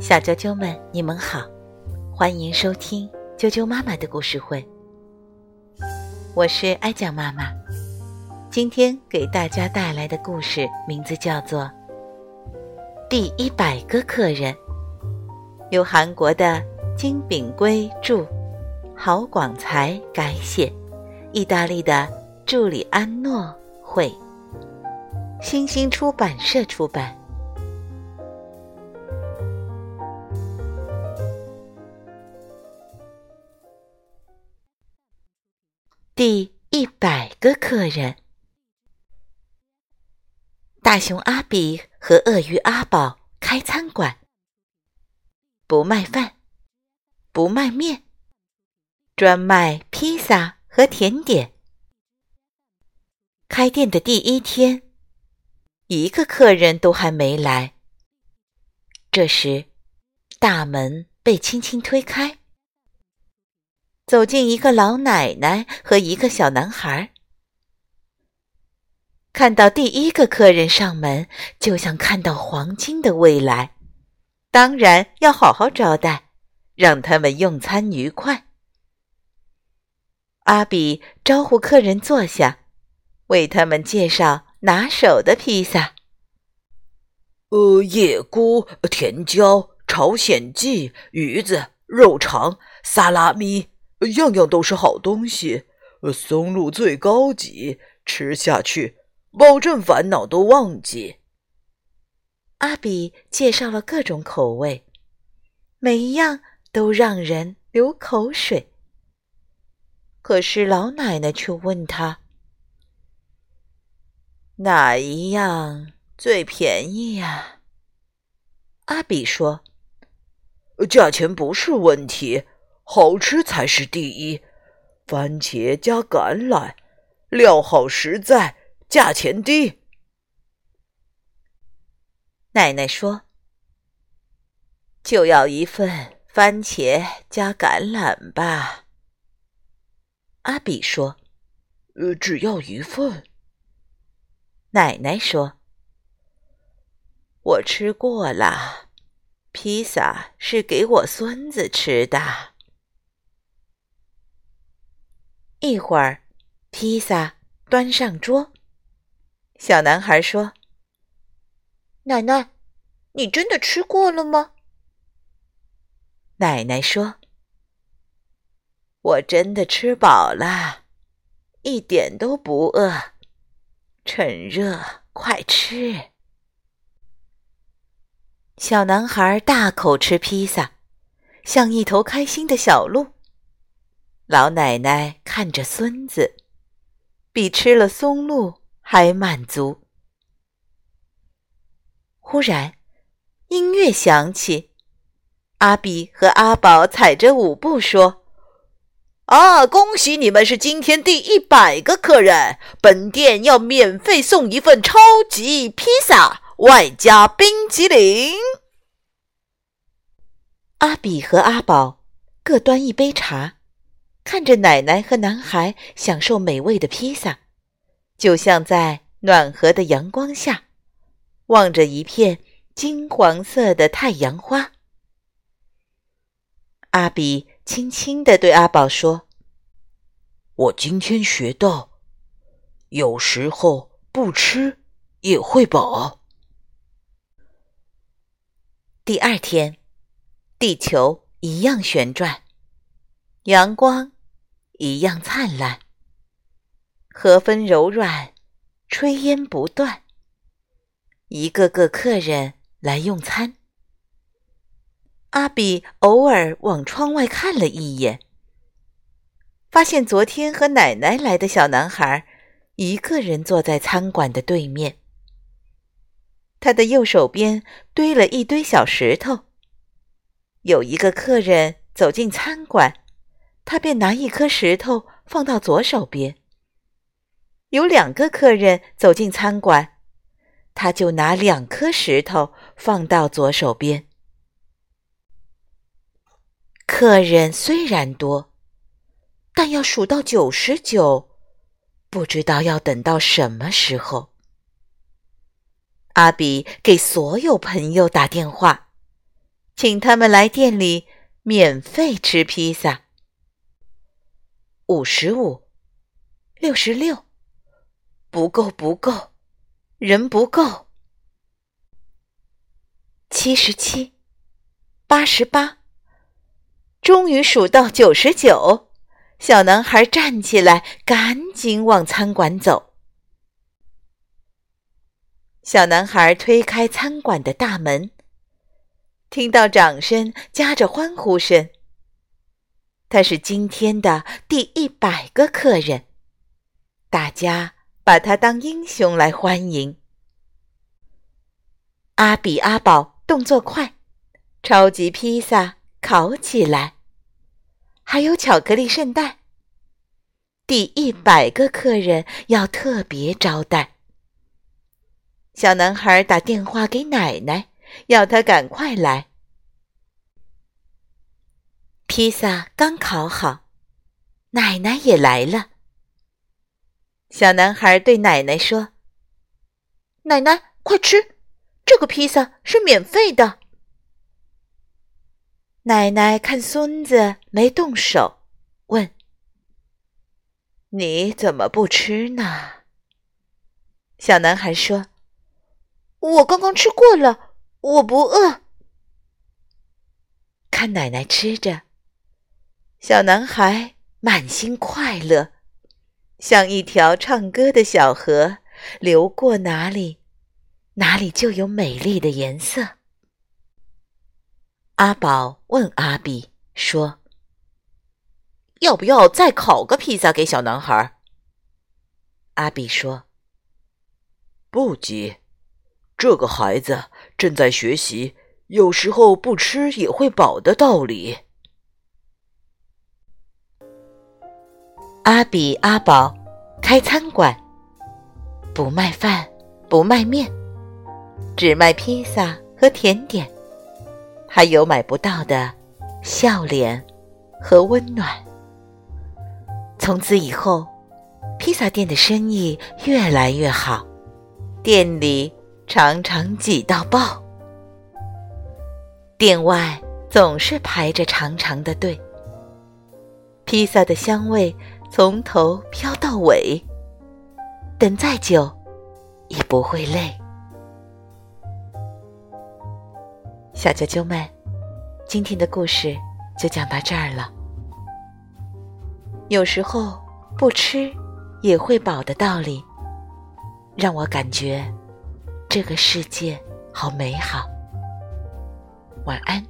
小啾啾们，你们好，欢迎收听啾啾妈妈的故事会。我是爱酱妈妈，今天给大家带来的故事名字叫做《第一百个客人》，由韩国的金炳圭著，郝广才改写，意大利的助理安诺绘，新星出版社出版。第一百个客人，大熊阿比和鳄鱼阿宝开餐馆，不卖饭，不卖面，专卖披萨和甜点。开店的第一天，一个客人都还没来。这时，大门被轻轻推开。走进一个老奶奶和一个小男孩，看到第一个客人上门，就像看到黄金的未来。当然要好好招待，让他们用餐愉快。阿比招呼客人坐下，为他们介绍拿手的披萨：呃，野菇、甜椒、朝鲜蓟、鱼子、肉肠、萨拉米。样样都是好东西，松露最高级，吃下去保证烦恼都忘记。阿比介绍了各种口味，每一样都让人流口水。可是老奶奶却问他：“哪一样最便宜呀？”阿比说：“价钱不是问题。”好吃才是第一，番茄加橄榄，料好实在，价钱低。奶奶说：“就要一份番茄加橄榄吧。”阿比说：“呃，只要一份。”奶奶说：“我吃过了，披萨是给我孙子吃的。”一会儿，披萨端上桌。小男孩说：“奶奶，你真的吃过了吗？”奶奶说：“我真的吃饱了，一点都不饿。趁热，快吃。”小男孩大口吃披萨，像一头开心的小鹿。老奶奶看着孙子，比吃了松露还满足。忽然，音乐响起，阿比和阿宝踩着舞步说：“啊，恭喜你们是今天第一百个客人！本店要免费送一份超级披萨，外加冰淇淋。”阿比和阿宝各端一杯茶。看着奶奶和男孩享受美味的披萨，就像在暖和的阳光下，望着一片金黄色的太阳花。阿比轻轻地对阿宝说：“我今天学到，有时候不吃也会饱。”第二天，地球一样旋转。阳光一样灿烂，和风柔软，炊烟不断。一个个客人来用餐。阿比偶尔往窗外看了一眼，发现昨天和奶奶来的小男孩一个人坐在餐馆的对面。他的右手边堆了一堆小石头。有一个客人走进餐馆。他便拿一颗石头放到左手边。有两个客人走进餐馆，他就拿两颗石头放到左手边。客人虽然多，但要数到九十九，不知道要等到什么时候。阿比给所有朋友打电话，请他们来店里免费吃披萨。五十五，六十六，不够，不够，人不够。七十七，八十八，终于数到九十九。小男孩站起来，赶紧往餐馆走。小男孩推开餐馆的大门，听到掌声夹着欢呼声。他是今天的第一百个客人，大家把他当英雄来欢迎。阿比阿宝动作快，超级披萨烤起来，还有巧克力圣代。第一百个客人要特别招待。小男孩打电话给奶奶，要她赶快来。披萨刚烤好，奶奶也来了。小男孩对奶奶说：“奶奶，快吃，这个披萨是免费的。”奶奶看孙子没动手，问：“你怎么不吃呢？”小男孩说。我刚刚吃过了，我不饿。看奶奶吃着，小男孩满心快乐，像一条唱歌的小河，流过哪里，哪里就有美丽的颜色。阿宝问阿比说：“要不要再烤个披萨给小男孩？”阿比说：“不急。”这个孩子正在学习，有时候不吃也会饱的道理。阿比阿宝开餐馆，不卖饭，不卖面，只卖披萨和甜点，还有买不到的笑脸和温暖。从此以后，披萨店的生意越来越好，店里。常常挤到爆，店外总是排着长长的队。披萨的香味从头飘到尾，等再久也不会累。小啾啾们，今天的故事就讲到这儿了。有时候不吃也会饱的道理，让我感觉。这个世界好美好，晚安。